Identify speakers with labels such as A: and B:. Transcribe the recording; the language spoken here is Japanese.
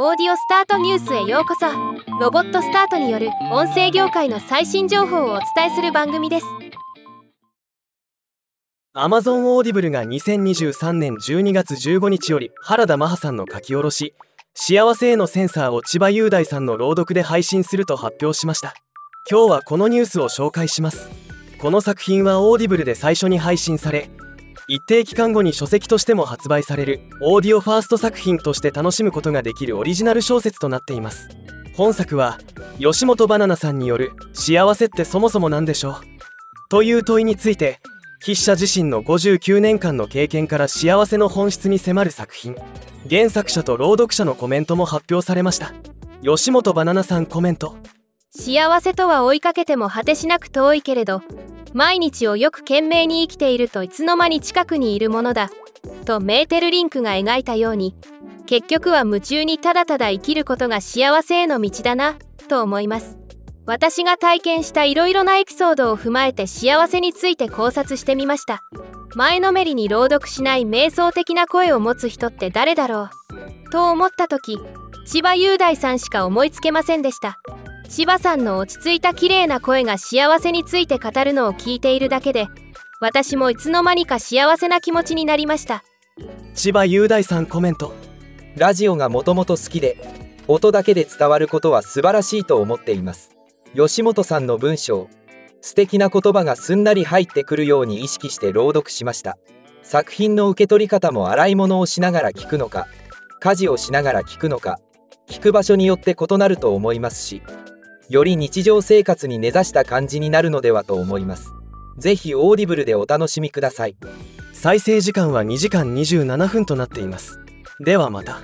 A: オーディオスタートニュースへようこそ。ロボットスタートによる音声業界の最新情報をお伝えする番組です。
B: Amazon オーディブルが2023年12月15日より原田マハさんの書き下ろし「幸せへのセンサー」を千葉雄大さんの朗読で配信すると発表しました。今日はこのニュースを紹介します。この作品は Audible で最初に配信され一定期間後に書籍としても発売されるオーディオファースト作品として楽しむことができるオリジナル小説となっています。本作は吉本バナナさんによる「幸せってそもそも何でしょう?」という問いについて筆者自身の59年間の経験から幸せの本質に迫る作品原作者と朗読者のコメントも発表されました。吉本バナナさんコメント。
A: 幸せとは追いかけても果てしなく遠いけれど毎日をよく懸命に生きているといつの間に近くにいるものだとメーテルリンクが描いたように結局は夢中にただただ生きることが幸せへの道だなと思います。私が体験したいろいろなエピソードを踏まえて幸せについて考察してみました。前のめりに朗読しない瞑想的な声を持つ人って誰だろうと思った時千葉雄大さんしか思いつけませんでした。千葉さんの落ち着いた綺麗な声が幸せについて語るのを聞いているだけで私もいつの間にか幸せな気持ちになりました。
B: 千葉雄大さんコメント。
C: ラジオがもともと好きで音だけで伝わることは素晴らしいと思っています。吉本さんの文章。素敵な言葉がすんなり入ってくるように意識して朗読しました。作品の受け取り方も洗い物をしながら聞くのか家事をしながら聞くのか聞く場所によって異なると思いますしより日常生活に根ざした感じになるのではと思います。ぜひオーディブルでお楽しみください。
B: 再生時間は2時間27分となっています。ではまた。